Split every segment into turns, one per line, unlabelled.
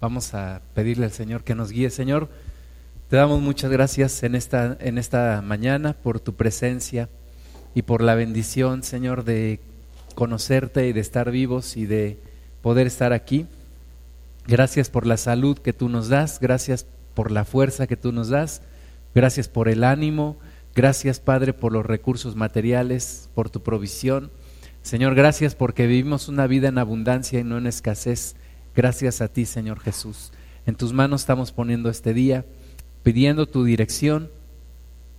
Vamos a pedirle al Señor que nos guíe. Señor, te damos muchas gracias en esta, en esta mañana por tu presencia y por la bendición, Señor, de conocerte y de estar vivos y de poder estar aquí. Gracias por la salud que tú nos das, gracias por la fuerza que tú nos das, gracias por el ánimo, gracias Padre por los recursos materiales, por tu provisión. Señor, gracias porque vivimos una vida en abundancia y no en escasez. Gracias a ti, Señor Jesús. En tus manos estamos poniendo este día, pidiendo tu dirección,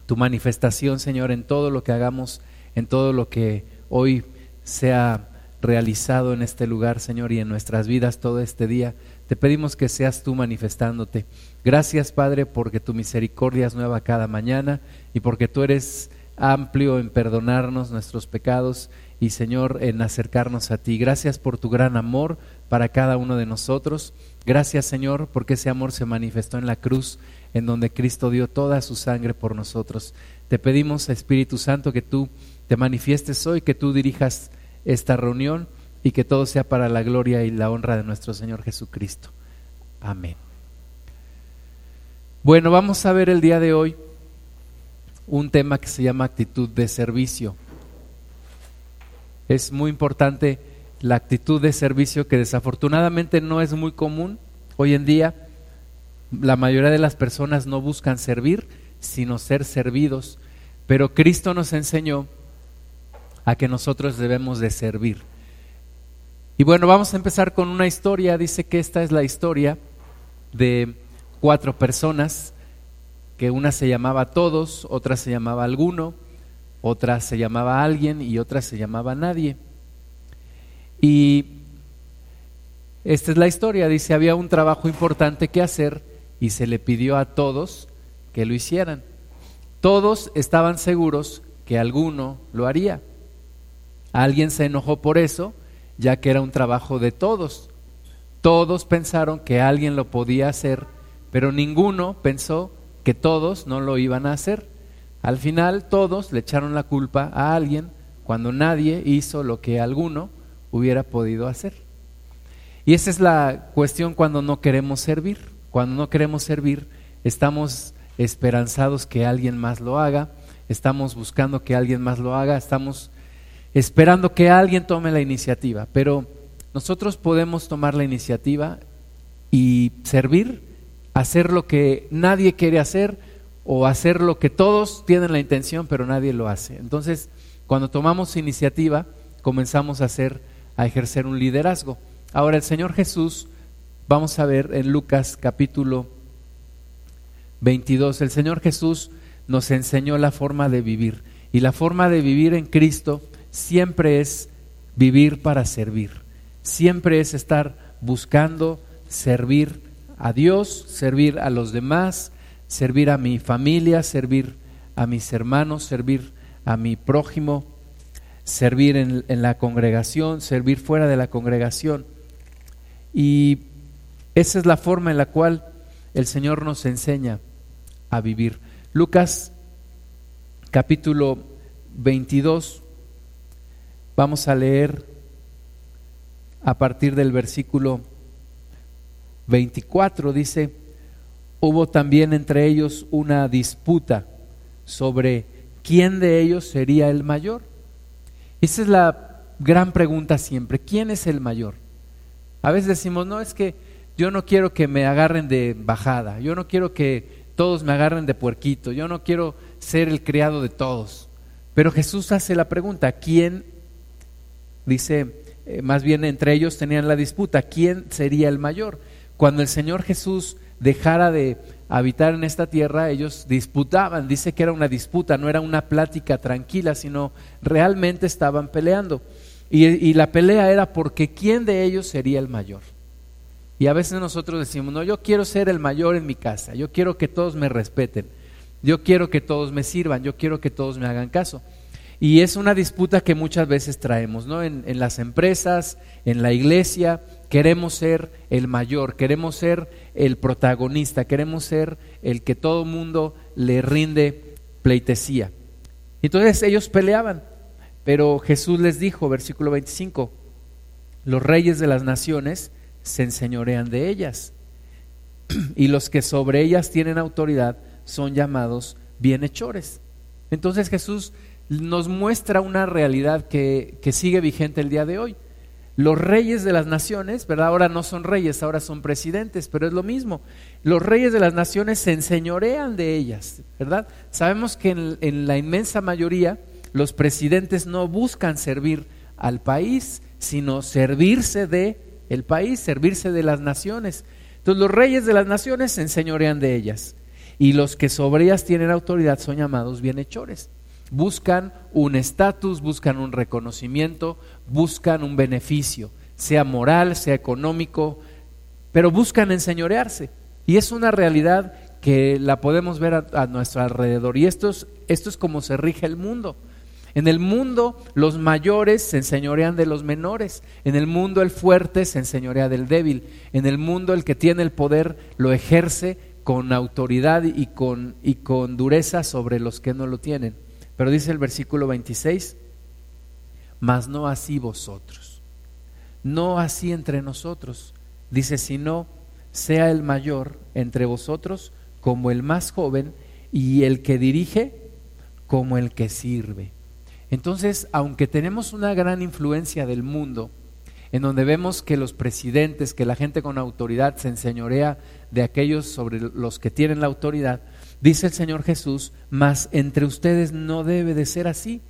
tu manifestación, Señor, en todo lo que hagamos, en todo lo que hoy sea realizado en este lugar, Señor, y en nuestras vidas todo este día. Te pedimos que seas tú manifestándote. Gracias, Padre, porque tu misericordia es nueva cada mañana y porque tú eres amplio en perdonarnos nuestros pecados y, Señor, en acercarnos a ti. Gracias por tu gran amor, para cada uno de nosotros. Gracias Señor porque ese amor se manifestó en la cruz, en donde Cristo dio toda su sangre por nosotros. Te pedimos, Espíritu Santo, que tú te manifiestes hoy, que tú dirijas esta reunión y que todo sea para la gloria y la honra de nuestro Señor Jesucristo. Amén. Bueno, vamos a ver el día de hoy un tema que se llama actitud de servicio. Es muy importante la actitud de servicio que desafortunadamente no es muy común hoy en día. La mayoría de las personas no buscan servir, sino ser servidos. Pero Cristo nos enseñó a que nosotros debemos de servir. Y bueno, vamos a empezar con una historia. Dice que esta es la historia de cuatro personas, que una se llamaba todos, otra se llamaba alguno, otra se llamaba alguien y otra se llamaba nadie. Y esta es la historia, dice, había un trabajo importante que hacer y se le pidió a todos que lo hicieran. Todos estaban seguros que alguno lo haría. Alguien se enojó por eso, ya que era un trabajo de todos. Todos pensaron que alguien lo podía hacer, pero ninguno pensó que todos no lo iban a hacer. Al final todos le echaron la culpa a alguien cuando nadie hizo lo que alguno hubiera podido hacer. Y esa es la cuestión cuando no queremos servir. Cuando no queremos servir, estamos esperanzados que alguien más lo haga, estamos buscando que alguien más lo haga, estamos esperando que alguien tome la iniciativa. Pero nosotros podemos tomar la iniciativa y servir, hacer lo que nadie quiere hacer o hacer lo que todos tienen la intención, pero nadie lo hace. Entonces, cuando tomamos iniciativa, comenzamos a hacer a ejercer un liderazgo. Ahora el Señor Jesús, vamos a ver en Lucas capítulo 22, el Señor Jesús nos enseñó la forma de vivir. Y la forma de vivir en Cristo siempre es vivir para servir. Siempre es estar buscando servir a Dios, servir a los demás, servir a mi familia, servir a mis hermanos, servir a mi prójimo, servir en, la congregación, servir fuera de la congregación. Y esa es la forma en la cual el Señor nos enseña a vivir. Lucas capítulo 22, vamos a leer a partir del versículo 24, dice, hubo también entre ellos una disputa sobre quién de ellos sería el mayor. Esa es la gran pregunta siempre. ¿Quién es el mayor? A veces decimos, no, es que yo no quiero que me agarren de bajada, yo no quiero que todos me agarren de puerquito, yo no quiero ser el criado de todos. Pero Jesús hace la pregunta, ¿quién? Dice, eh, más bien entre ellos tenían la disputa, ¿quién sería el mayor? Cuando el Señor Jesús dejara de habitar en esta tierra, ellos disputaban, dice que era una disputa, no era una plática tranquila, sino realmente estaban peleando. Y, la pelea era porque quién de ellos sería el mayor. Y a veces nosotros decimos, no, yo quiero ser el mayor en mi casa, yo quiero que todos me respeten, yo quiero que todos me sirvan, yo quiero que todos me hagan caso. Y es una disputa que muchas veces traemos, ¿no? En, las empresas, en la iglesia, queremos ser el mayor, queremos ser el protagonista, queremos ser el que todo mundo le rinde pleitesía. Entonces ellos peleaban, pero Jesús les dijo, versículo 25, los reyes de las naciones se enseñorean de ellas y los que sobre ellas tienen autoridad son llamados bienhechores. Entonces Jesús nos muestra una realidad que, sigue vigente el día de hoy. Los reyes de las naciones, ¿verdad? Ahora no son reyes, ahora son presidentes, pero es lo mismo. Los reyes de las naciones se enseñorean de ellas, ¿verdad? Sabemos que en, en la inmensa mayoría los presidentes no buscan servir al país, sino servirse de el país, servirse de las naciones. Entonces los reyes de las naciones se enseñorean de ellas y los que sobre ellas tienen autoridad son llamados bienhechores. Buscan un estatus, buscan un reconocimiento, buscan un beneficio, sea moral, sea económico, pero buscan enseñorearse. Y es una realidad que la podemos ver a, nuestro alrededor. Y esto es, esto es como se rige el mundo. En el mundo los mayores se enseñorean de los menores. En el mundo el fuerte se enseñorea del débil. En el mundo el que tiene el poder lo ejerce con autoridad y con dureza sobre los que no lo tienen. Pero dice el versículo 26, mas no así vosotros, no así entre nosotros. Dice, sino sea el mayor entre vosotros como el más joven y el que dirige como el que sirve. Entonces, aunque tenemos una gran influencia del mundo, en donde vemos que los presidentes, que la gente con autoridad se enseñorea de aquellos sobre los que tienen la autoridad, dice el Señor Jesús, mas entre ustedes no debe de ser así.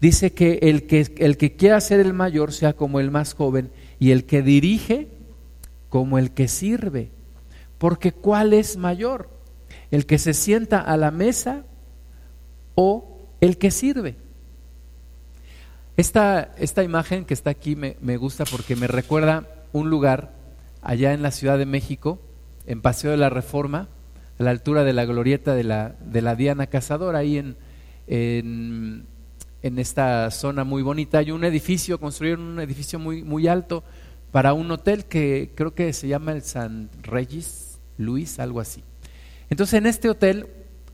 Dice que el que, el que quiera ser el mayor sea como el más joven y el que dirige como el que sirve. Porque ¿cuál es mayor? ¿El que se sienta a la mesa o el que sirve? Esta, esta imagen que está aquí me, me gusta porque me recuerda un lugar allá en la Ciudad de México, en Paseo de la Reforma, a la altura de la glorieta de la, de la Diana Cazadora, ahí en, en, esta zona muy bonita. Hay un edificio, construyeron un edificio muy, muy alto para un hotel que creo que se llama el San Regis Luis, algo así. Entonces en este hotel,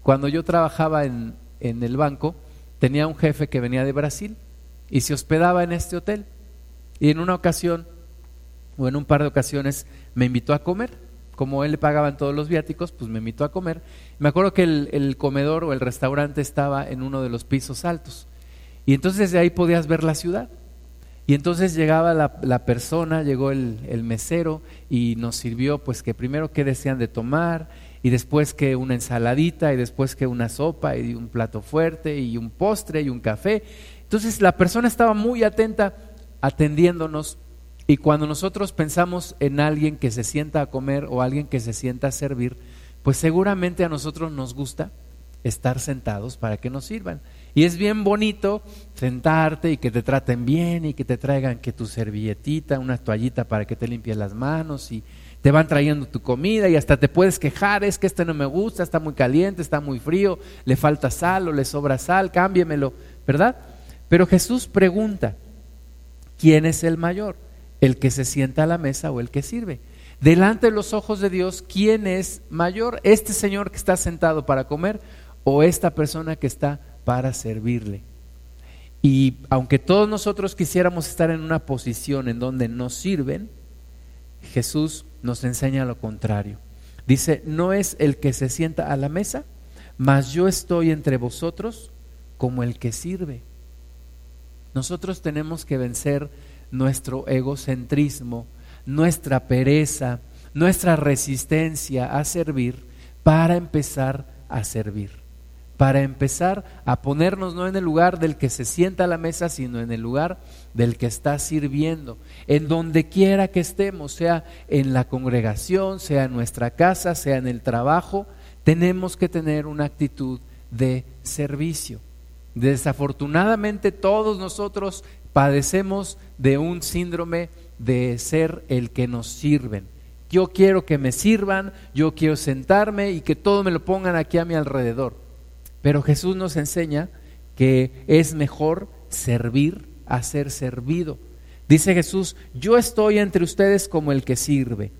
cuando yo trabajaba en, en el banco, tenía un jefe que venía de Brasil y se hospedaba en este hotel. Y en una ocasión, o en un par de ocasiones, me invitó a comer. Como él le pagaban todos los viáticos, pues me invitó a comer. Me acuerdo que el, comedor o el restaurante estaba en uno de los pisos altos. Y entonces de ahí podías ver la ciudad. Y entonces llegaba la, persona, llegó el, el, mesero y nos sirvió, pues que primero qué desean de tomar, y después que una ensaladita, y después que una sopa, y un plato fuerte, y un postre, y un café. Entonces la persona estaba muy atenta atendiéndonos y cuando nosotros pensamos en alguien que se sienta a comer o alguien que se sienta a servir, pues seguramente a nosotros nos gusta estar sentados para que nos sirvan. Y es bien bonito sentarte y que te traten bien y que te traigan que tu servilletita, una toallita para que te limpies las manos y te van trayendo tu comida y hasta te puedes quejar, es que este no me gusta, está muy caliente, está muy frío, le falta sal o le sobra sal, cámbiemelo, ¿verdad? Pero Jesús pregunta, ¿quién es el mayor? ¿El que se sienta a la mesa o el que sirve? Delante de los ojos de Dios, ¿quién es mayor? ¿Este Señor que está sentado para comer o esta persona que está para servirle? Y aunque todos nosotros quisiéramos estar en una posición en donde nos sirven, Jesús nos enseña lo contrario. Dice, no es el que se sienta a la mesa, mas yo estoy entre vosotros como el que sirve. Nosotros tenemos que vencer nuestro egocentrismo, nuestra pereza, nuestra resistencia a servir para empezar a servir, para empezar a ponernos no en el lugar del que se sienta a la mesa, sino en el lugar del que está sirviendo, en donde quiera que estemos, sea en la congregación, sea en nuestra casa, sea en el trabajo, tenemos que tener una actitud de servicio. Desafortunadamente todos nosotros padecemos de un síndrome de ser el que nos sirven. Yo quiero que me sirvan, yo quiero sentarme y que todo me lo pongan aquí a mi alrededor. Pero Jesús nos enseña que es mejor servir a ser servido. Dice Jesús, yo estoy entre ustedes como el que sirve.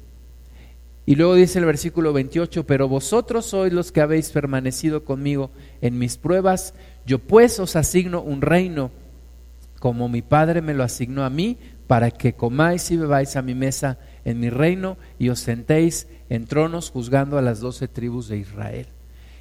Y luego dice el versículo 28, pero vosotros sois los que habéis permanecido conmigo en mis pruebas, yo pues os asigno un reino como mi Padre me lo asignó a mí, para que comáis y bebáis a mi mesa en mi reino y os sentéis en tronos juzgando a las doce tribus de Israel.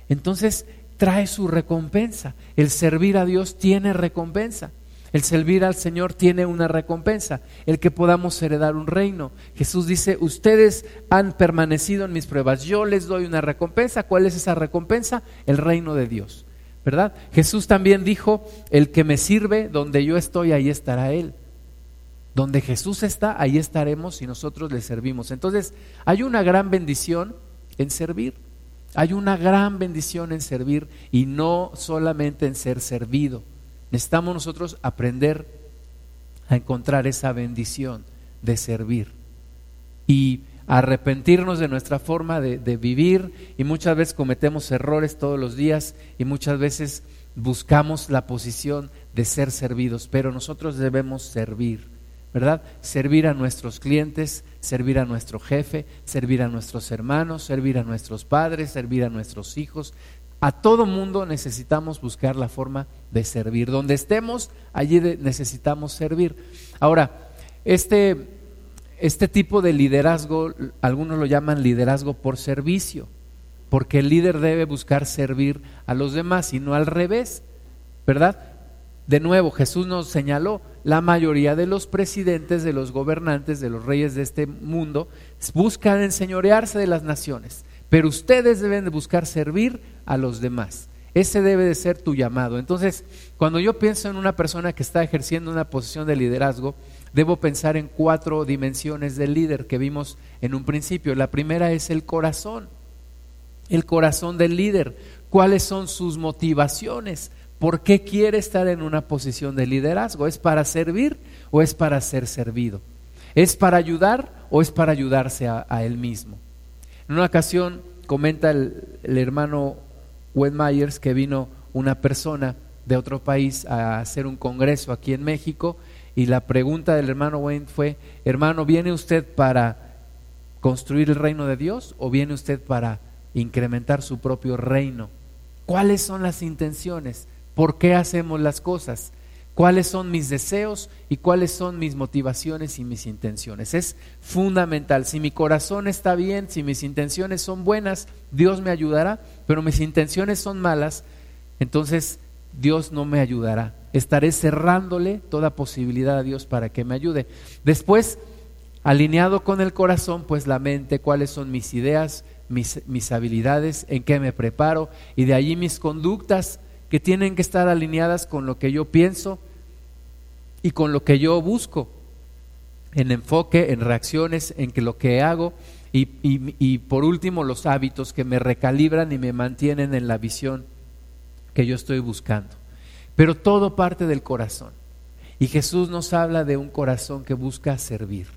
Entonces trae su recompensa. El servir a Dios tiene recompensa. El servir al Señor tiene una recompensa, el que podamos heredar un reino. Jesús dice, ustedes han permanecido en mis pruebas, yo les doy una recompensa. ¿Cuál es esa recompensa? El reino de Dios, ¿verdad? Jesús también dijo, el que me sirve, donde yo estoy, ahí estará Él. Donde Jesús está, ahí estaremos y nosotros le servimos. Entonces, hay una gran bendición en servir. Hay una gran bendición en servir y no solamente en ser servido. Necesitamos nosotros aprender a encontrar esa bendición de servir y arrepentirnos de nuestra forma de, vivir y muchas veces cometemos errores todos los días y muchas veces buscamos la posición de ser servidos, pero nosotros debemos servir, ¿verdad? Servir a nuestros clientes, servir a nuestro jefe, servir a nuestros hermanos, servir a nuestros padres, servir a nuestros hijos, a todo mundo necesitamos buscar la forma de servir. Donde estemos, allí necesitamos servir. Ahora, este, este tipo de liderazgo, algunos lo llaman liderazgo por servicio, porque el líder debe buscar servir a los demás y no al revés, ¿verdad? De nuevo, Jesús nos señaló, la mayoría de los presidentes, de los gobernantes, de los reyes de este mundo, buscan enseñorearse de las naciones pero ustedes deben de buscar servir a los demás. Ese debe de ser tu llamado. Entonces, cuando yo pienso en una persona que está ejerciendo una posición de liderazgo, debo pensar en cuatro dimensiones del líder que vimos en un principio. La primera es el corazón, el corazón del líder. ¿Cuáles son sus motivaciones? ¿Por qué quiere estar en una posición de liderazgo? ¿Es para servir o es para ser servido? ¿Es para ayudar o es para ayudarse a, él mismo? En una ocasión comenta el, hermano Wed Myers que vino una persona de otro país a hacer un congreso aquí en México y la pregunta del hermano Wayne fue, hermano, ¿viene usted para construir el reino de Dios o viene usted para incrementar su propio reino? ¿Cuáles son las intenciones? ¿Por qué hacemos las cosas? cuáles son mis deseos y cuáles son mis motivaciones y mis intenciones. Es fundamental. Si mi corazón está bien, si mis intenciones son buenas, Dios me ayudará, pero mis intenciones son malas, entonces Dios no me ayudará. Estaré cerrándole toda posibilidad a Dios para que me ayude. Después, alineado con el corazón, pues la mente, cuáles son mis ideas, mis, mis habilidades, en qué me preparo y de allí mis conductas que tienen que estar alineadas con lo que yo pienso y con lo que yo busco, en enfoque, en reacciones, en que lo que hago y, y por último los hábitos que me recalibran y me mantienen en la visión que yo estoy buscando. Pero todo parte del corazón. Y Jesús nos habla de un corazón que busca servir,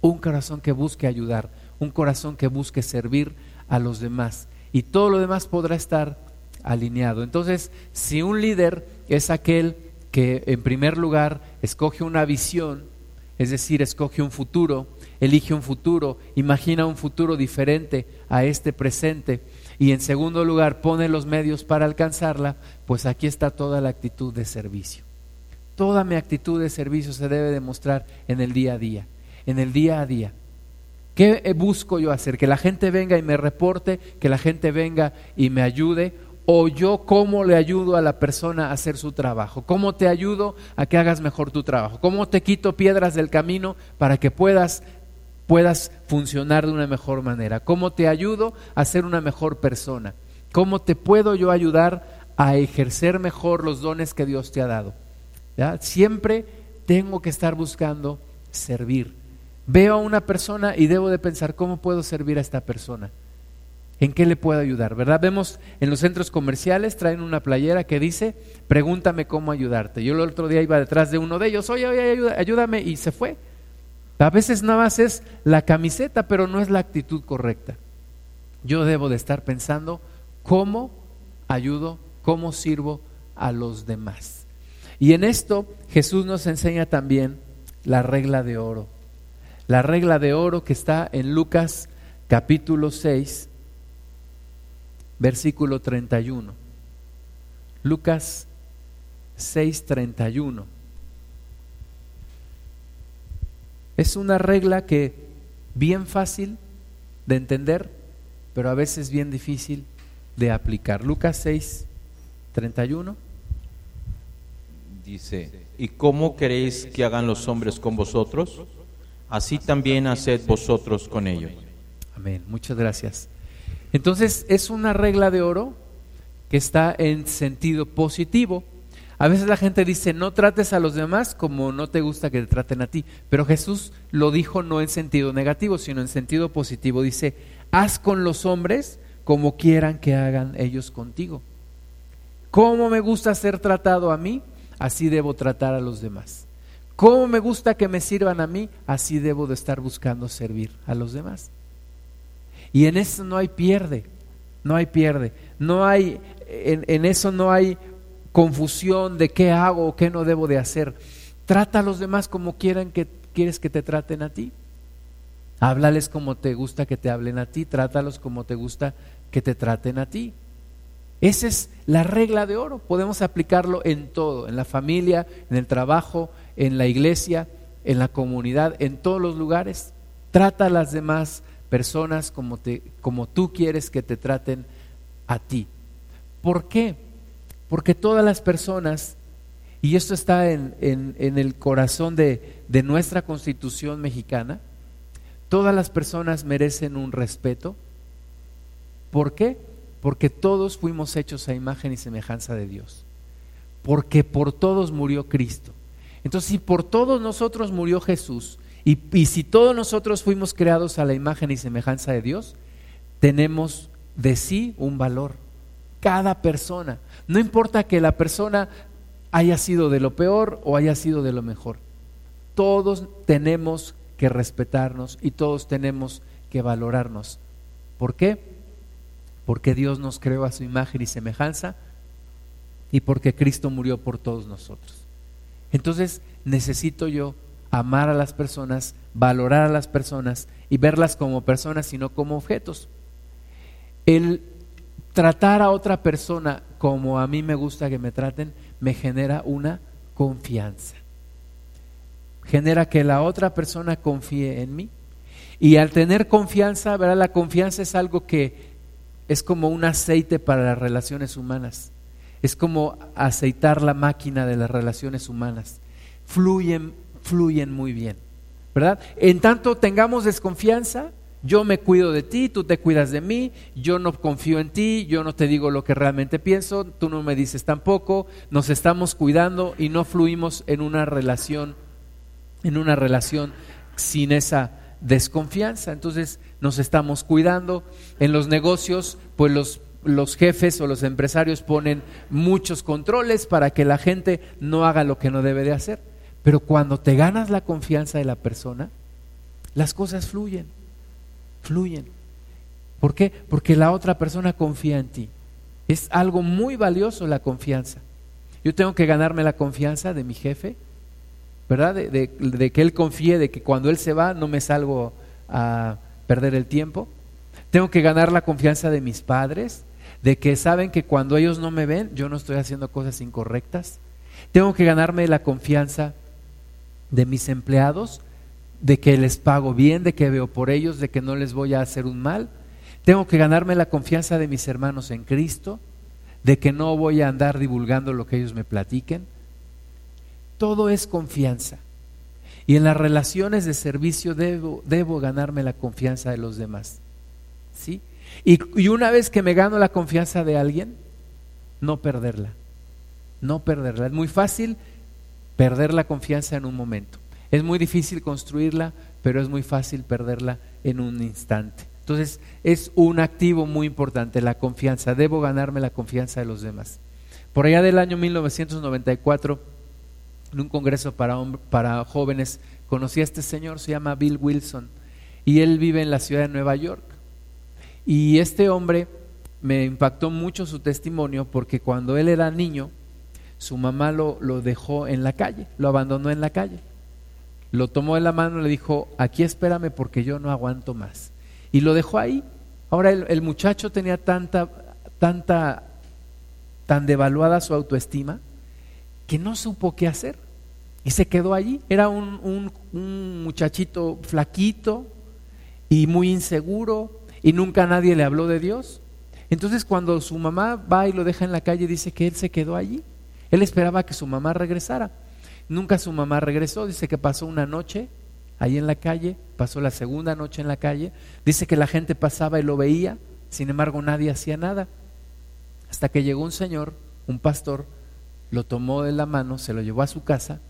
un corazón que busque ayudar, un corazón que busque servir a los demás. Y todo lo demás podrá estar alineado. Entonces, si un líder es aquel que en primer lugar escoge una visión, es decir, escoge un futuro, elige un futuro, imagina un futuro diferente a este presente y en segundo lugar pone los medios para alcanzarla, pues aquí está toda la actitud de servicio. Toda mi actitud de servicio se debe demostrar en el día a día, en el día a día. ¿Qué busco yo hacer? Que la gente venga y me reporte, que la gente venga y me ayude, o yo cómo le ayudo a la persona a hacer su trabajo, cómo te ayudo a que hagas mejor tu trabajo, cómo te quito piedras del camino para que puedas puedas funcionar de una mejor manera, cómo te ayudo a ser una mejor persona, cómo te puedo yo ayudar a ejercer mejor los dones que Dios te ha dado. Siempre tengo que estar buscando servir. Veo a una persona y debo de pensar cómo puedo servir a esta persona. ¿En qué le puedo ayudar? ¿Verdad? Vemos en los centros comerciales, traen una playera que dice, pregúntame cómo ayudarte. Yo el otro día iba detrás de uno de ellos, oye, oye, ayúdame, y se fue. A veces nada más es la camiseta, pero no es la actitud correcta. Yo debo de estar pensando cómo ayudo, cómo sirvo a los demás. Y en esto Jesús nos enseña también la regla de oro. La regla de oro que está en Lucas capítulo 6, versículo 31. Lucas 6:31. Es una regla que bien fácil de entender, pero a veces bien difícil de aplicar. Lucas 6, 31.
Dice, ¿y cómo queréis que hagan los hombres con vosotros? Así también haced vosotros con ellos.
Amén, muchas gracias. Entonces es una regla de oro que está en sentido positivo. A veces la gente dice, no trates a los demás como no te gusta que te traten a ti. Pero Jesús lo dijo no en sentido negativo, sino en sentido positivo. Dice, haz con los hombres como quieran que hagan ellos contigo. ¿Cómo me gusta ser tratado a mí? Así debo tratar a los demás. ¿Cómo me gusta que me sirvan a mí? Así debo de estar buscando servir a los demás. Y en eso no hay pierde, no hay pierde, no hay, en, en eso no hay confusión de qué hago o qué no debo de hacer. Trata a los demás como quieran que quieres que te traten a ti. Háblales como te gusta que te hablen a ti, trátalos como te gusta que te traten a ti. Esa es la regla de oro. Podemos aplicarlo en todo, en la familia, en el trabajo, en la iglesia, en la comunidad, en todos los lugares. Trata a las demás personas como, te, como tú quieres que te traten a ti. ¿Por qué? Porque todas las personas, y esto está en, el corazón de, nuestra constitución mexicana, todas las personas merecen un respeto. ¿Por qué? Porque todos fuimos hechos a imagen y semejanza de Dios. Porque por todos murió Cristo. Entonces, si por todos nosotros murió Jesús, y, y, si todos nosotros fuimos creados a la imagen y semejanza de Dios, tenemos de sí un valor. Cada persona. No importa que la persona haya sido de lo peor o haya sido de lo mejor. Todos tenemos que respetarnos y todos tenemos que valorarnos. ¿Por qué? Porque Dios nos creó a su imagen y semejanza y porque Cristo murió por todos nosotros. Entonces necesito yo amar a las personas, valorar a las personas y verlas como personas y no como objetos. El tratar a otra persona como a mí me gusta que me traten, me genera una confianza. Genera que la otra persona confíe en mí. Y al tener confianza, ¿verdad? La confianza es algo que es como un aceite para las relaciones humanas. Es como aceitar la máquina de las relaciones humanas. Fluyen, fluyen muy bien. ¿Verdad? En tanto tengamos desconfianza, yo me cuido de ti, tú te cuidas de mí, yo no confío en ti, yo no te digo lo que realmente pienso, tú no me dices tampoco, nos estamos cuidando y no fluimos en una relación, en una relación sin esa desconfianza. Entonces nos estamos cuidando. En los negocios, pues los, los jefes o los empresarios ponen muchos controles para que la gente no haga lo que no debe de hacer. Pero cuando te ganas la confianza de la persona, las cosas fluyen fluyen. ¿Por qué? Porque la otra persona confía en ti. Es algo muy valioso la confianza. Yo tengo que ganarme la confianza de mi jefe, ¿verdad? De, que él confíe, de que cuando él se va no me salgo a perder el tiempo. Tengo que ganar la confianza de mis padres, de que saben que cuando ellos no me ven, yo no estoy haciendo cosas incorrectas. Tengo que ganarme la confianza de mis empleados, de que les pago bien, de que veo por ellos, de que no les voy a hacer un mal. Tengo que ganarme la confianza de mis hermanos en Cristo, de que no voy a andar divulgando lo que ellos me platiquen. Todo es confianza. Y en las relaciones de servicio debo, debo ganarme la confianza de los demás. ¿Sí? Y, y una vez que me gano la confianza de alguien, no perderla. No perderla. Es muy fácil perder la confianza en un momento. Es muy difícil construirla, pero es muy fácil perderla en un instante. Entonces, es un activo muy importante, la confianza. Debo ganarme la confianza de los demás. Por allá del año 1994, en un congreso para, para jóvenes, conocí a este señor, se llama Bill Wilson, y él vive en la ciudad de Nueva York. Y este hombre me impactó mucho su testimonio porque cuando él era niño, su mamá lo, lo dejó en la calle, lo abandonó en la calle lo tomó de la mano y le dijo, aquí espérame porque yo no aguanto más. Y lo dejó ahí. Ahora el, muchacho tenía tanta, tanta, tan devaluada su autoestima que no supo qué hacer. Y se quedó allí. Era un, un, un muchachito flaquito y muy inseguro y nunca nadie le habló de Dios. Entonces cuando su mamá va y lo deja en la calle, dice que él se quedó allí. Él esperaba que su mamá regresara. Nunca su mamá regresó, dice que pasó una noche ahí en la calle, pasó la segunda noche en la calle, dice que la gente pasaba y lo veía, sin embargo nadie hacía nada. Hasta que llegó un señor, un pastor, lo tomó de la mano, se lo llevó a su casa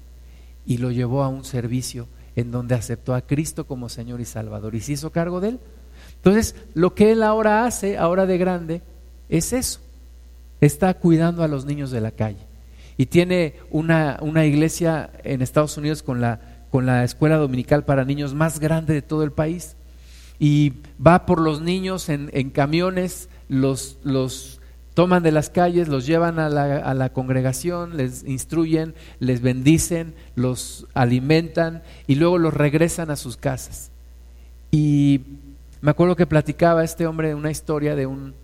y lo llevó a un servicio en donde aceptó a Cristo como Señor y Salvador y se hizo cargo de él. Entonces, lo que él ahora hace, ahora de grande, es eso. Está cuidando a los niños de la calle. Y tiene una, una iglesia en Estados Unidos con la, con la escuela dominical para niños más grande de todo el país. Y va por los niños en, en camiones, los, los toman de las calles, los llevan a la, a la, congregación, les instruyen, les bendicen, los alimentan y luego los regresan a sus casas. Y me acuerdo que platicaba este hombre una historia de, un,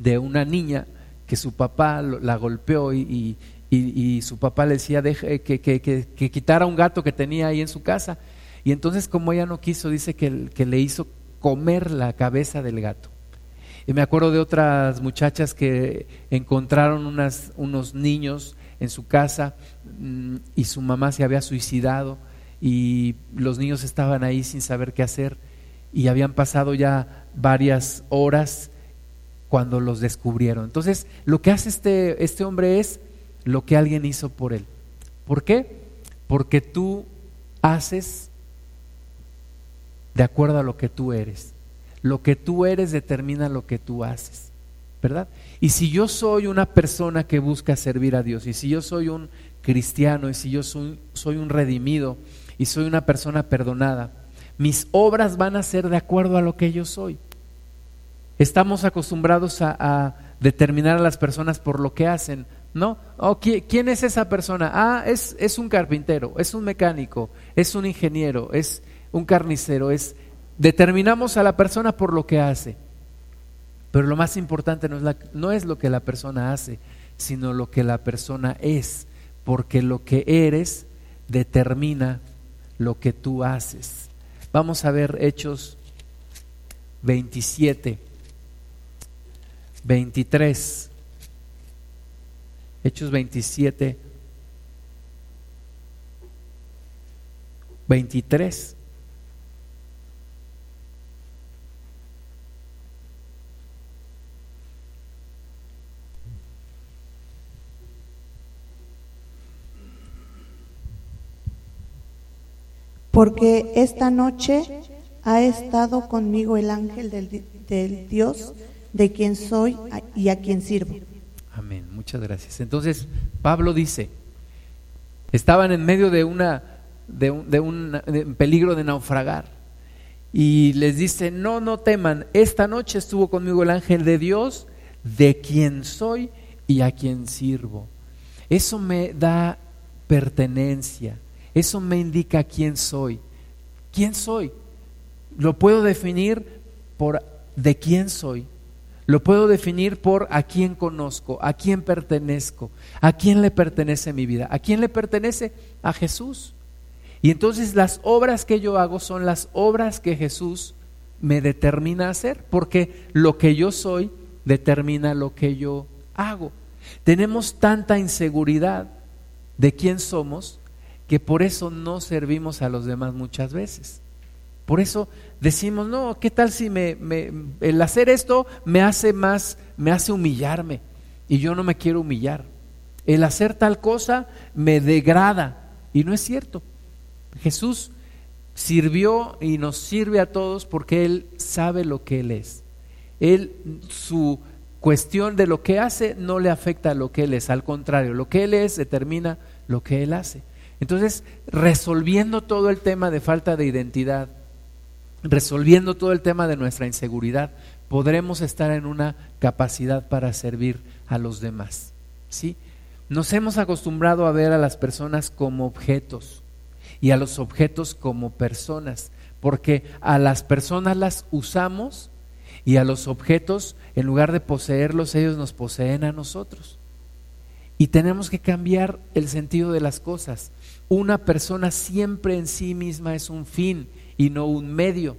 de una niña que su papá la golpeó y, y, su papá le decía Deje, que, que, que, quitara un gato que tenía ahí en su casa. Y entonces como ella no quiso, dice que, que le hizo comer la cabeza del gato. Y me acuerdo de otras muchachas que encontraron unas, unos niños en su casa mm, y su mamá se había suicidado y los niños estaban ahí sin saber qué hacer y habían pasado ya varias horas cuando los descubrieron. Entonces, lo que hace este, este hombre es lo que alguien hizo por él. ¿Por qué? Porque tú haces de acuerdo a lo que tú eres. Lo que tú eres determina lo que tú haces, ¿verdad? Y si yo soy una persona que busca servir a Dios, y si yo soy un cristiano, y si yo soy, soy un redimido, y soy una persona perdonada, mis obras van a ser de acuerdo a lo que yo soy. Estamos acostumbrados a, determinar a las personas por lo que hacen, ¿no? Oh, ¿Quién es esa persona? Ah, es, es un carpintero, es un mecánico, es un ingeniero, es un carnicero, es... Determinamos a la persona por lo que hace. Pero lo más importante no es, no es lo que la persona hace, sino lo que la persona es, porque lo que eres determina lo que tú haces. Vamos a ver Hechos 27, 23. Hechos 27, 23.
porque esta noche ha estado conmigo el ángel del, Dios de quien soy y a quien sirvo.
Amén, muchas gracias. Entonces, Pablo dice, estaban en medio de una de un, de un peligro de naufragar y les dice, no, no teman, esta noche estuvo conmigo el ángel de Dios de quien soy y a quien sirvo. Eso me da pertenencia, eso me indica quién soy. ¿Quién soy? Lo puedo definir por de quién soy. Lo puedo definir por a quién conozco, a quién pertenezco, a quién le pertenece mi vida. ¿A quién le pertenece? A Jesús. Y entonces las obras que yo hago son las obras que Jesús me determina hacer, porque lo que yo soy determina lo que yo hago. Tenemos tanta inseguridad de quién somos que por eso no servimos a los demás muchas veces. Por eso decimos, no, ¿qué tal si me, el hacer esto me hace más, me hace humillarme? Y yo no me quiero humillar. El hacer tal cosa me degrada. Y no es cierto. Jesús sirvió y nos sirve a todos porque Él sabe lo que Él es. Él, su cuestión de lo que hace no le afecta a lo que Él es. Al contrario, lo que Él es determina lo que Él hace. Entonces, resolviendo todo el tema de falta de identidad, resolviendo todo el tema de nuestra inseguridad, podremos estar en una capacidad para servir a los demás. ¿sí? Nos hemos acostumbrado a ver a las personas como objetos y a los objetos como personas, porque a las personas las usamos y a los objetos, en lugar de poseerlos, ellos nos poseen a nosotros. Y tenemos que cambiar el sentido de las cosas. Una persona siempre en sí misma es un fin y no un medio,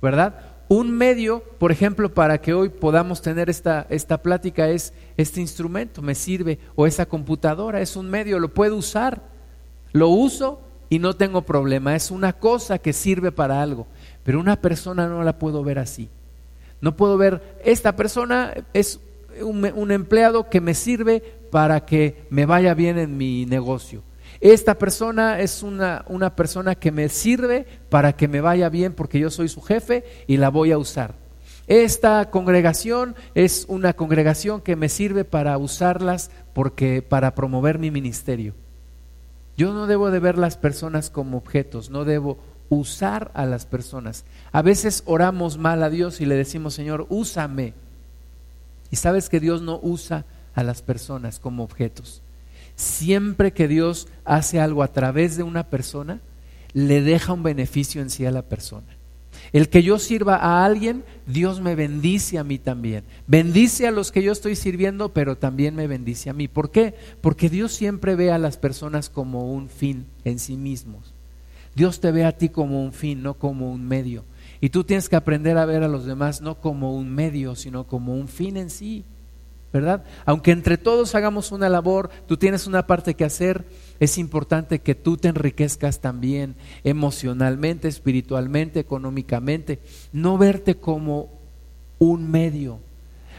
¿verdad? Un medio, por ejemplo, para que hoy podamos tener esta, esta plática es este instrumento, me sirve, o esa computadora, es un medio, lo puedo usar, lo uso y no tengo problema, es una cosa que sirve para algo, pero una persona no la puedo ver así. No puedo ver, esta persona es un, un empleado que me sirve para que me vaya bien en mi negocio. Esta persona es una, una persona que me sirve para que me vaya bien porque yo soy su jefe y la voy a usar. Esta congregación es una congregación que me sirve para usarlas porque para promover mi ministerio. Yo no debo de ver las personas como objetos, no debo usar a las personas. A veces oramos mal a Dios y le decimos, Señor, úsame. Y sabes que Dios no usa a las personas como objetos. Siempre que Dios hace algo a través de una persona, le deja un beneficio en sí a la persona. El que yo sirva a alguien, Dios me bendice a mí también. Bendice a los que yo estoy sirviendo, pero también me bendice a mí. ¿Por qué? Porque Dios siempre ve a las personas como un fin en sí mismos. Dios te ve a ti como un fin, no como un medio. Y tú tienes que aprender a ver a los demás no como un medio, sino como un fin en sí. ¿Verdad? Aunque entre todos hagamos una labor, tú tienes una parte que hacer, es importante que tú te enriquezcas también emocionalmente, espiritualmente, económicamente, no verte como un medio.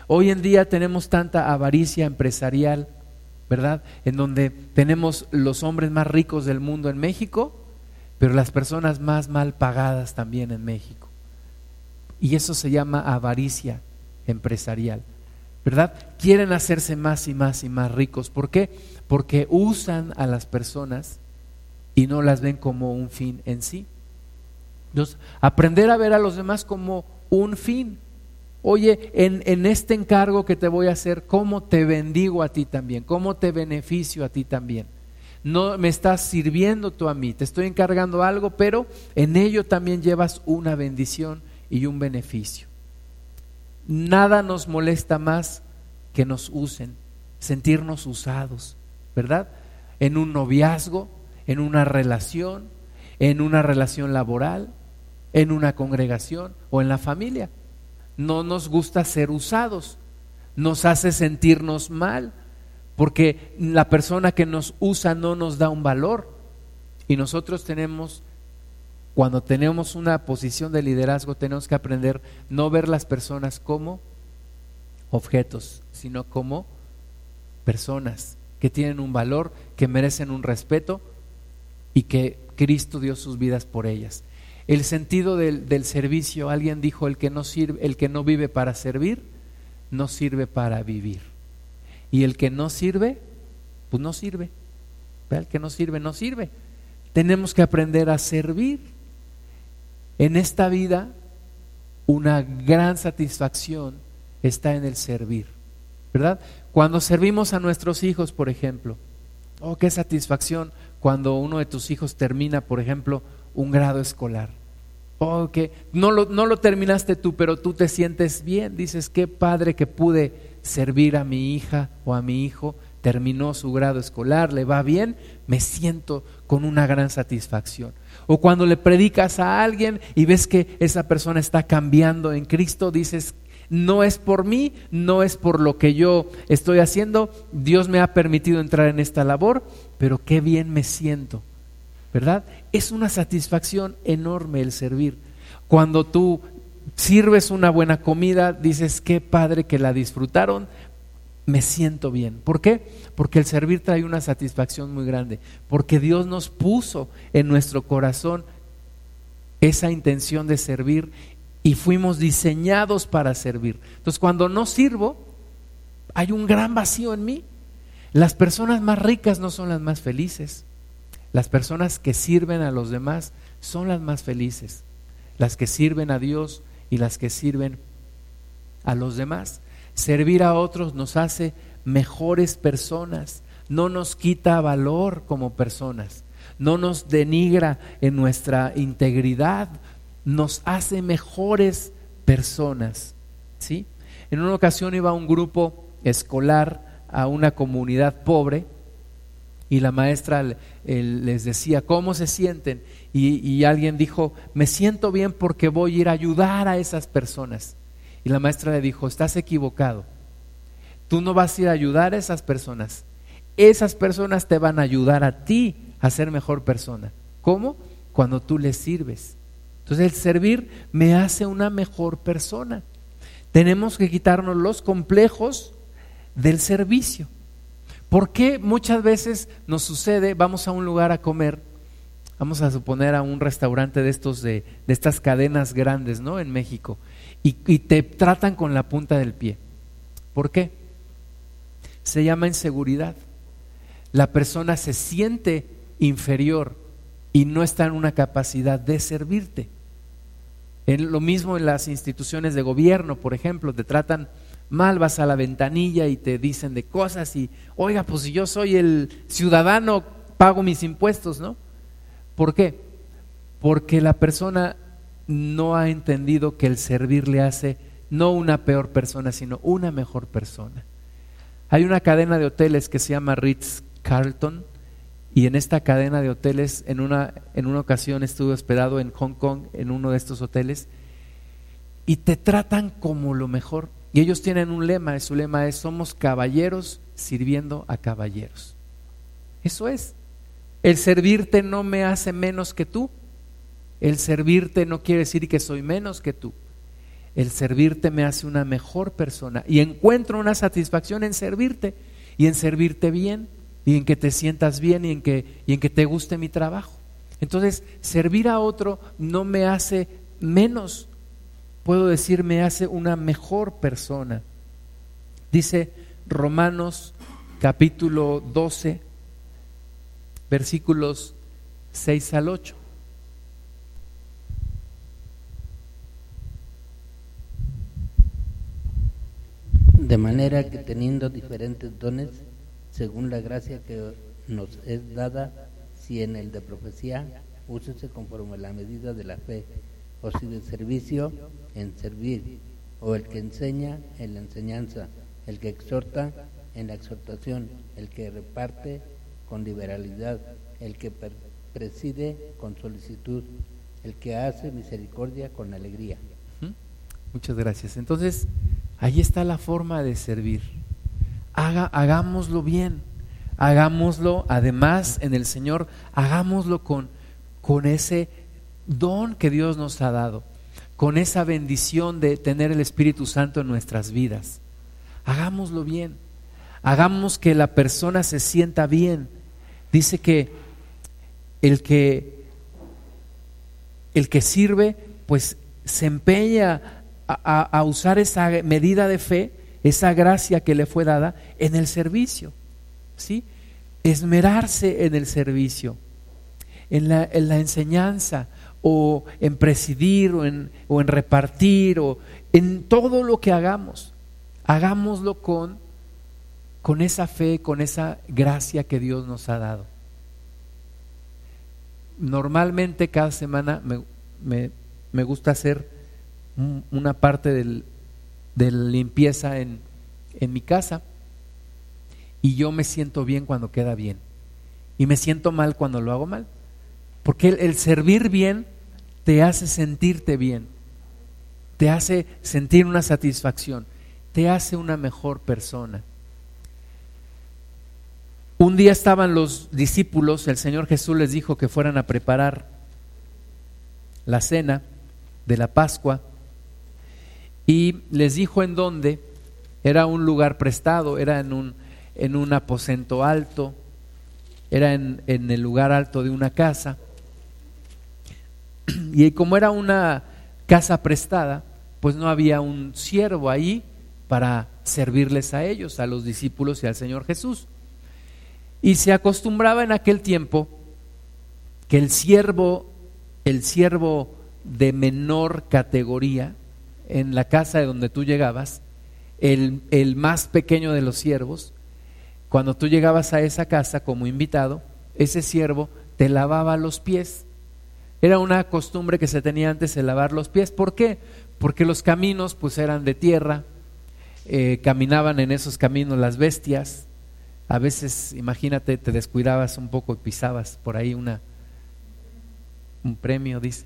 Hoy en día tenemos tanta avaricia empresarial, ¿verdad? En donde tenemos los hombres más ricos del mundo en México, pero las personas más mal pagadas también en México. Y eso se llama avaricia empresarial. ¿Verdad? Quieren hacerse más y más y más ricos. ¿Por qué? Porque usan a las personas y no las ven como un fin en sí. Entonces, aprender a ver a los demás como un fin. Oye, en, en, este encargo que te voy a hacer, ¿cómo te bendigo a ti también? ¿Cómo te beneficio a ti también? No me estás sirviendo tú a mí, te estoy encargando algo, pero en ello también llevas una bendición y un beneficio. Nada nos molesta más que nos usen, sentirnos usados, ¿verdad? En un noviazgo, en una relación, en una relación laboral, en una congregación o en la familia. No nos gusta ser usados, nos hace sentirnos mal, porque la persona que nos usa no nos da un valor y nosotros tenemos cuando tenemos una posición de liderazgo tenemos que aprender no ver las personas como objetos, sino como personas que tienen un valor, que merecen un respeto y que Cristo dio sus vidas por ellas. El sentido del, del, servicio, alguien dijo, el que, no sirve, el que no vive para servir, no sirve para vivir. Y el que no sirve, pues no sirve. El que no sirve, no sirve. Tenemos que aprender a servir en esta vida, una gran satisfacción está en el servir, ¿verdad? Cuando servimos a nuestros hijos, por ejemplo, oh, qué satisfacción cuando uno de tus hijos termina, por ejemplo, un grado escolar. Oh, que no lo, no lo terminaste tú, pero tú te sientes bien. Dices, qué padre que pude servir a mi hija o a mi hijo, terminó su grado escolar, le va bien, me siento con una gran satisfacción. O cuando le predicas a alguien y ves que esa persona está cambiando en Cristo, dices, no es por mí, no es por lo que yo estoy haciendo, Dios me ha permitido entrar en esta labor, pero qué bien me siento, ¿verdad? Es una satisfacción enorme el servir. Cuando tú sirves una buena comida, dices, qué padre que la disfrutaron, me siento bien. ¿Por qué? Porque el servir trae una satisfacción muy grande, porque Dios nos puso en nuestro corazón esa intención de servir y fuimos diseñados para servir. Entonces, cuando no sirvo, hay un gran vacío en mí. Las personas más ricas no son las más felices. Las personas que sirven a los demás son las más felices. Las que sirven a Dios y las que sirven a los demás. Servir a otros nos hace mejores personas, no nos quita valor como personas, no nos denigra en nuestra integridad, nos hace mejores personas. ¿sí? En una ocasión iba un grupo escolar a una comunidad pobre y la maestra les decía, ¿cómo se sienten? Y, y, alguien dijo, me siento bien porque voy a ir a ayudar a esas personas. Y la maestra le dijo, estás equivocado. Tú no vas a ir a ayudar a esas personas. Esas personas te van a ayudar a ti a ser mejor persona. ¿Cómo? Cuando tú les sirves. Entonces el servir me hace una mejor persona. Tenemos que quitarnos los complejos del servicio. ¿Por qué muchas veces nos sucede, vamos a un lugar a comer, vamos a suponer a un restaurante de estos de, estas cadenas grandes, ¿no? En México, y, te tratan con la punta del pie. ¿Por qué? Se llama inseguridad. La persona se siente inferior y no está en una capacidad de servirte. Lo mismo en las instituciones de gobierno, por ejemplo, te tratan mal, vas a la ventanilla y te dicen de cosas y, oiga, pues si yo soy el ciudadano, pago mis impuestos, ¿no? ¿Por qué? Porque la persona no ha entendido que el servir le hace no una peor persona, sino una mejor persona. Hay una cadena de hoteles que se llama Ritz Carlton y en esta cadena de hoteles, en una, en una ocasión estuve hospedado en Hong Kong, en uno de estos hoteles, y te tratan como lo mejor. Y ellos tienen un lema, su lema es, somos caballeros sirviendo a caballeros. Eso es. El servirte no me hace menos que tú. El servirte no quiere decir que soy menos que tú. El servirte me hace una mejor persona y encuentro una satisfacción en servirte y en servirte bien y en que te sientas bien y en que, y en que te guste mi trabajo. Entonces, servir a otro no me hace menos puedo decir me hace una mejor persona. Dice Romanos capítulo 12, versículos 6 al 8.
De manera que teniendo diferentes dones, según la gracia que nos es dada, si en el de profecía, úsese conforme a la medida de la fe o si de servicio, en servir, o el que enseña en la enseñanza, el que exhorta en la exhortación, el que reparte con liberalidad, el que preside con solicitud, el que hace misericordia con alegría.
Muchas gracias. Entonces, ahí está la forma de servir. Haga, hagámoslo bien, hagámoslo además en el Señor, hagámoslo con, con ese don que Dios nos ha dado, con esa bendición de tener el Espíritu Santo en nuestras vidas. Hagámoslo bien, hagamos que la persona se sienta bien. Dice que el que el que sirve, pues se empeña a, usar esa medida de fe, esa gracia que le fue dada en el servicio, ¿sí? Esmerarse en el servicio, en la, en la enseñanza, o en presidir o en, o en repartir o en todo lo que hagamos. Hagámoslo con, con esa fe, con esa gracia que Dios nos ha dado. Normalmente cada semana me, me, gusta hacer una parte del, de la limpieza en, en mi casa y yo me siento bien cuando queda bien y me siento mal cuando lo hago mal. Porque el servir bien te hace sentirte bien, te hace sentir una satisfacción, te hace una mejor persona. Un día estaban los discípulos, el Señor Jesús les dijo que fueran a preparar la cena de la Pascua y les dijo en dónde, era un lugar prestado, era en un, en un aposento alto, era en, en el lugar alto de una casa. Y como era una casa prestada, pues no había un siervo ahí para servirles a ellos, a los discípulos y al Señor Jesús. Y se acostumbraba en aquel tiempo que el siervo, el siervo de menor categoría en la casa de donde tú llegabas, el, el más pequeño de los siervos, cuando tú llegabas a esa casa como invitado, ese siervo te lavaba los pies era una costumbre que se tenía antes de lavar los pies. ¿Por qué? Porque los caminos pues eran de tierra eh, caminaban en esos caminos las bestias. A veces, imagínate, te descuidabas un poco y pisabas por ahí una, un premio, dice.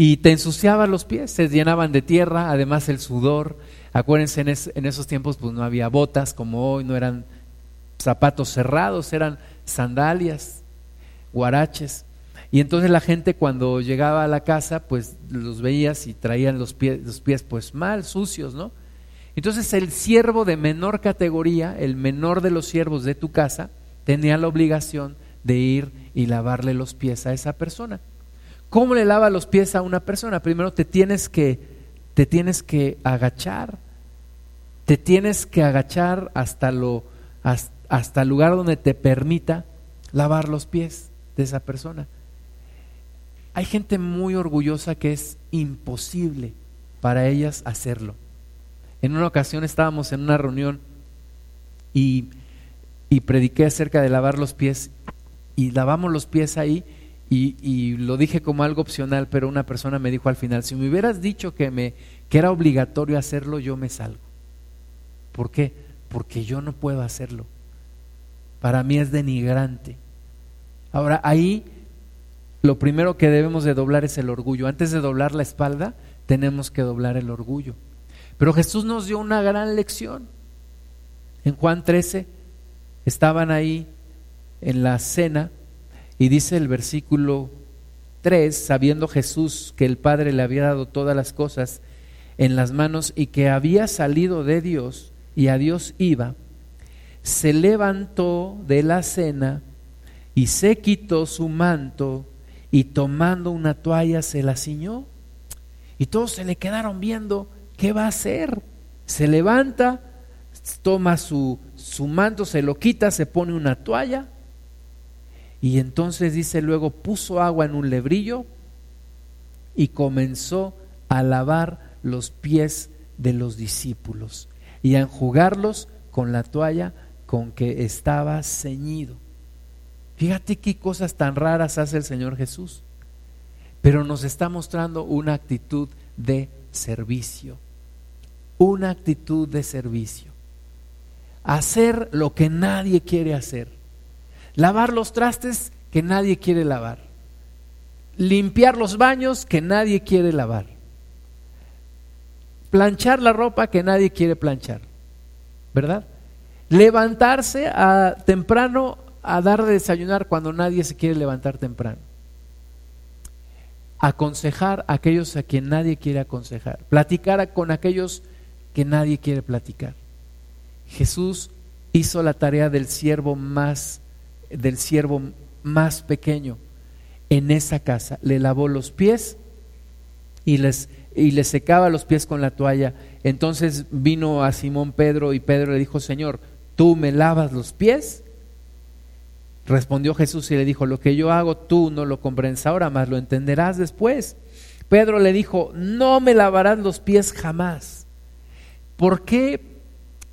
Y te ensuciabas los pies, se llenaban de tierra, además el sudor. Acuérdense, en, en esos tiempos pues no había botas como hoy, no eran zapatos cerrados, eran sandalias, guaraches. Y entonces la gente cuando llegaba a la casa, pues los veías y traían los pies, los pies pues mal, sucios, ¿no? Entonces el siervo de menor categoría, el menor de los siervos de tu casa, tenía la obligación de ir y lavarle los pies a esa persona. ¿Cómo le lava los pies a una persona? Primero te tienes que, te tienes que agachar, te tienes que agachar hasta, lo, hasta el lugar donde te permita lavar los pies de esa persona. Hay gente muy orgullosa que es imposible para ellas hacerlo. En una ocasión estábamos en una reunión y, y prediqué acerca de lavar los pies y lavamos los pies ahí y, y, lo dije como algo opcional, pero una persona me dijo al final, si me hubieras dicho que, me, que era obligatorio hacerlo, yo me salgo. ¿Por qué? Porque yo no puedo hacerlo. Para mí es denigrante. Ahora, ahí lo primero que debemos de doblar es el orgullo. Antes de doblar la espalda, tenemos que doblar el orgullo. Pero Jesús nos dio una gran lección. En Juan 13 estaban ahí en la cena y dice el versículo 3, sabiendo Jesús que el Padre le había dado todas las cosas en las manos y que había salido de Dios y a Dios iba, se levantó de la cena y se quitó su manto y tomando una toalla se la ciñó. Y todos se le quedaron viendo, ¿qué va a hacer? Se levanta, toma su, su manto, se lo quita, se pone una toalla y entonces dice luego puso agua en un lebrillo y comenzó a lavar los pies de los discípulos y a enjugarlos con la toalla con que estaba ceñido. Fíjate qué cosas tan raras hace el Señor Jesús. Pero nos está mostrando una actitud de servicio. Una actitud de servicio. Hacer lo que nadie quiere hacer. Lavar los trastes que nadie quiere lavar. Limpiar los baños que nadie quiere lavar. Planchar la ropa que nadie quiere planchar. ¿Verdad? Levantarse a, temprano a dar de desayunar cuando nadie se quiere levantar temprano. Aconsejar a aquellos a quien nadie quiere aconsejar. Platicar con aquellos que nadie quiere platicar. Jesús hizo la tarea del siervo más del siervo más pequeño en esa casa. Le lavó los pies y les y le secaba los pies con la toalla. Entonces vino a Simón Pedro y Pedro le dijo, Señor, ¿tú me lavas los pies? Respondió Jesús y le dijo, lo que yo hago tú no lo comprendes ahora, más lo entenderás después. Pedro le dijo, no me lavarás los pies jamás. ¿Por qué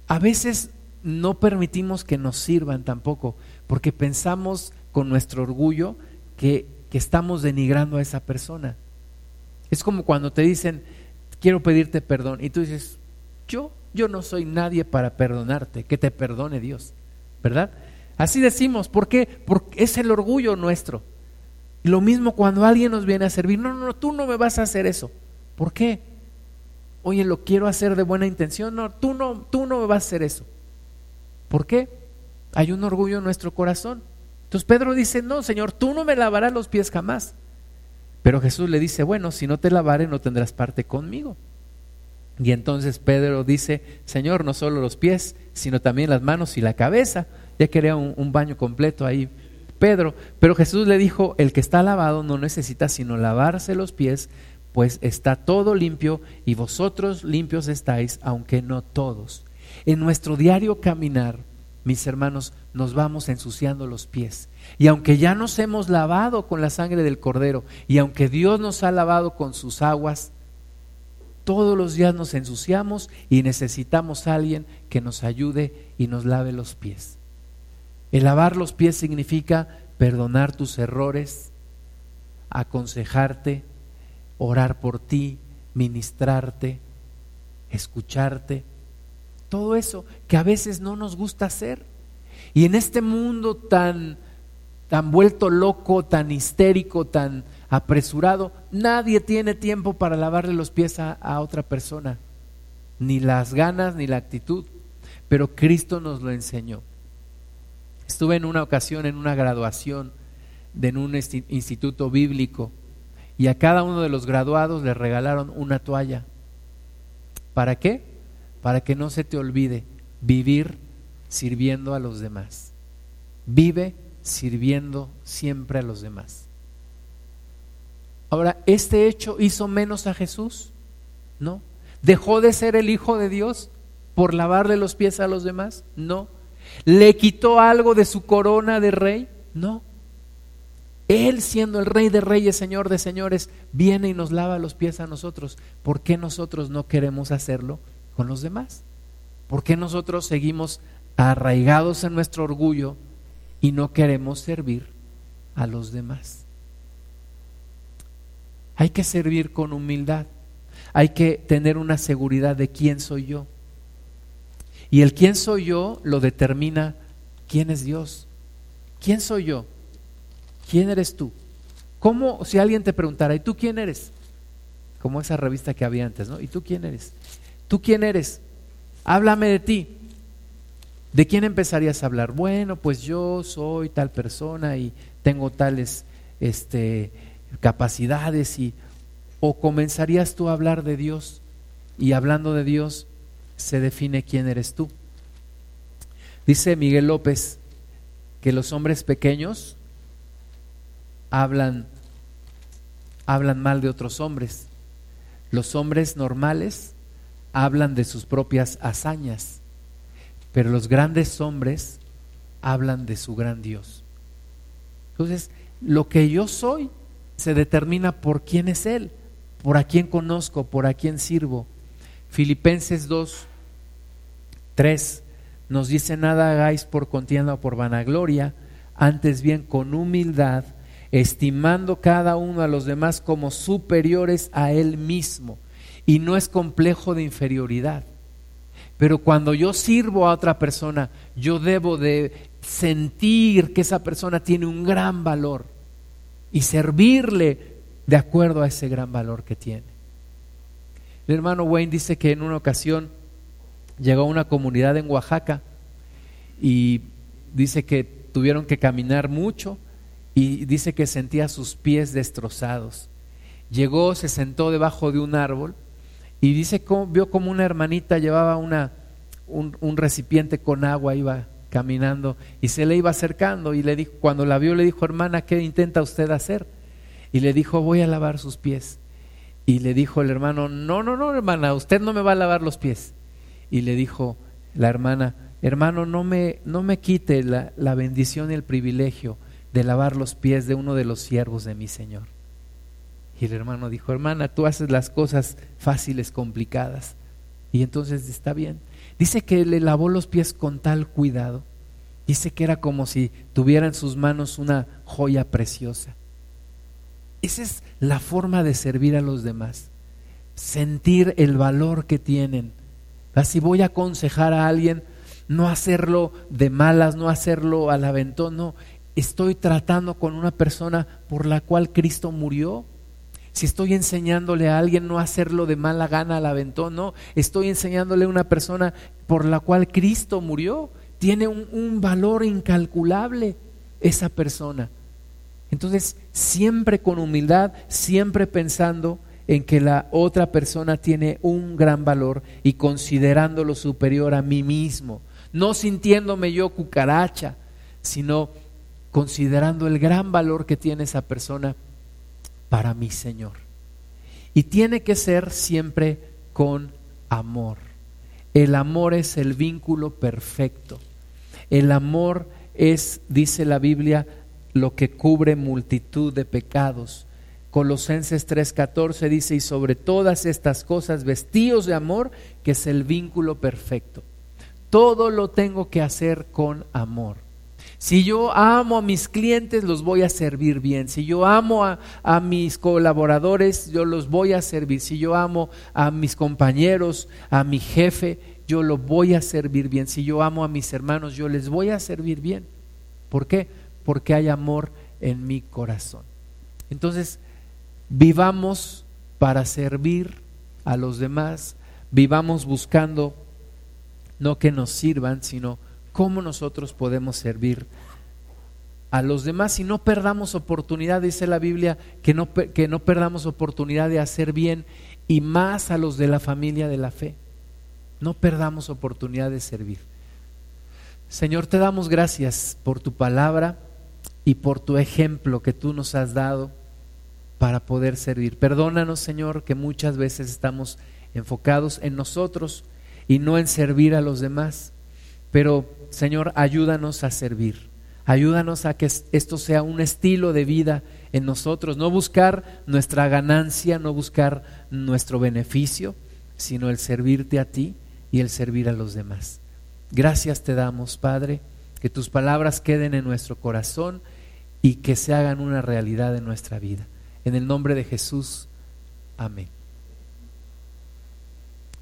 a veces no permitimos que nos sirvan tampoco? Porque pensamos con nuestro orgullo que, que estamos denigrando a esa persona. Es como cuando te dicen, quiero pedirte perdón, y tú dices, yo, yo no soy nadie para perdonarte, que te perdone Dios, ¿verdad? Así decimos, ¿por qué? Porque es el orgullo nuestro. Lo mismo cuando alguien nos viene a servir, no, no, no, tú no me vas a hacer eso. ¿Por qué? Oye, lo quiero hacer de buena intención, no, tú no, tú no me vas a hacer eso. ¿Por qué? Hay un orgullo en nuestro corazón. Entonces Pedro dice, no, Señor, tú no me lavarás los pies jamás. Pero Jesús le dice, bueno, si no te lavare no tendrás parte conmigo. Y entonces Pedro dice, Señor, no solo los pies, sino también las manos y la cabeza ya quería un, baño completo ahí Pedro. Pero Jesús le dijo, el que está lavado no necesita sino lavarse los pies, pues está todo limpio y vosotros limpios estáis, aunque no todos. En nuestro diario caminar, mis hermanos, nos vamos ensuciando los pies. Y aunque ya nos hemos lavado con la sangre del cordero, y aunque Dios nos ha lavado con sus aguas, todos los días nos ensuciamos y necesitamos a alguien que nos ayude y nos lave los pies. El lavar los pies significa perdonar tus errores, aconsejarte, orar por ti, ministrarte, escucharte. Todo eso que a veces no nos gusta hacer. Y en este mundo tan, tan vuelto loco, tan histérico, tan apresurado, nadie tiene tiempo para lavarle los pies a, otra persona. Ni las ganas ni la actitud. Pero Cristo nos lo enseñó. Estuve en una ocasión en una graduación de en un instituto bíblico y a cada uno de los graduados le regalaron una toalla. ¿Para qué? Para que no se te olvide vivir sirviendo a los demás. Vive sirviendo siempre a los demás. Ahora, ¿este hecho hizo menos a Jesús? No. ¿Dejó de ser el Hijo de Dios por lavarle los pies a los demás? No. ¿Le quitó algo de su corona de rey? No. Él siendo el rey de reyes, señor de señores, viene y nos lava los pies a nosotros. ¿Por qué nosotros no queremos hacerlo con los demás? ¿Por qué nosotros seguimos arraigados en nuestro orgullo y no queremos servir a los demás? Hay que servir con humildad. Hay que tener una seguridad de quién soy yo. Y el quién soy yo lo determina quién es Dios. ¿Quién soy yo? ¿Quién eres tú? ¿Cómo si alguien te preguntara, ¿y tú quién eres? Como esa revista que había antes, ¿no? ¿Y tú quién eres? ¿Tú quién eres? Háblame de ti. ¿De quién empezarías a hablar? Bueno, pues yo soy tal persona y tengo tales este, capacidades y o comenzarías tú a hablar de Dios y hablando de Dios se define quién eres tú. Dice Miguel López que los hombres pequeños hablan, hablan mal de otros hombres. Los hombres normales hablan de sus propias hazañas, pero los grandes hombres hablan de su gran Dios. Entonces, lo que yo soy se determina por quién es Él, por a quién conozco, por a quién sirvo. Filipenses 2, 3 nos dice, nada hagáis por contienda o por vanagloria, antes bien con humildad estimando cada uno a los demás como superiores a él mismo. Y no es complejo de inferioridad. Pero cuando yo sirvo a otra persona, yo debo de sentir que esa persona tiene un gran valor y servirle de acuerdo a ese gran valor que tiene. El hermano Wayne dice que en una ocasión llegó a una comunidad en Oaxaca y dice que tuvieron que caminar mucho y dice que sentía sus pies destrozados. Llegó, se sentó debajo de un árbol y dice vio como una hermanita llevaba una, un, un, recipiente con agua, iba caminando y se le iba acercando y le dijo, cuando la vio le dijo, hermana, ¿qué intenta usted hacer? Y le dijo, voy a lavar sus pies. Y le dijo el hermano, no, no, no, hermana, usted no me va a lavar los pies. Y le dijo la hermana, hermano, no me, no me quite la, la bendición y el privilegio de lavar los pies de uno de los siervos de mi Señor. Y el hermano dijo, hermana, tú haces las cosas fáciles, complicadas. Y entonces está bien. Dice que le lavó los pies con tal cuidado. Dice que era como si tuviera en sus manos una joya preciosa. Esa es la forma de servir a los demás. Sentir el valor que tienen. Si voy a aconsejar a alguien, no hacerlo de malas, no hacerlo al aventón, no, estoy tratando con una persona por la cual Cristo murió. Si estoy enseñándole a alguien no hacerlo de mala gana al aventón, no, estoy enseñándole a una persona por la cual Cristo murió. Tiene un, valor incalculable esa persona. Entonces, siempre con humildad, siempre pensando en que la otra persona tiene un gran valor y considerándolo superior a mí mismo, no sintiéndome yo cucaracha, sino considerando el gran valor que tiene esa persona para mi Señor. Y tiene que ser siempre con amor. El amor es el vínculo perfecto. El amor es, dice la Biblia, lo que cubre multitud de pecados. Colosenses 3:14 dice, y sobre todas estas cosas vestidos de amor, que es el vínculo perfecto. Todo lo tengo que hacer con amor. Si yo amo a mis clientes, los voy a servir bien. Si yo amo a, mis colaboradores, yo los voy a servir. Si yo amo a mis compañeros, a mi jefe, yo lo voy a servir bien. Si yo amo a mis hermanos, yo les voy a servir bien. ¿Por qué? Porque hay amor en mi corazón. Entonces, vivamos para servir a los demás, vivamos buscando no que nos sirvan, sino cómo nosotros podemos servir a los demás y no perdamos oportunidad, dice la Biblia, que no, que no perdamos oportunidad de hacer bien y más a los de la familia de la fe. No perdamos oportunidad de servir. Señor, te damos gracias por tu palabra y por tu ejemplo que tú nos has dado para poder servir. Perdónanos, Señor, que muchas veces estamos enfocados en nosotros y no en servir a los demás. Pero, Señor, ayúdanos a servir. Ayúdanos a que esto sea un estilo de vida en nosotros, no buscar nuestra ganancia, no buscar nuestro beneficio, sino el servirte a ti y el servir a los demás. Gracias te damos, Padre, que tus palabras queden en nuestro corazón y que se hagan una realidad en nuestra vida. En el nombre de Jesús, amén.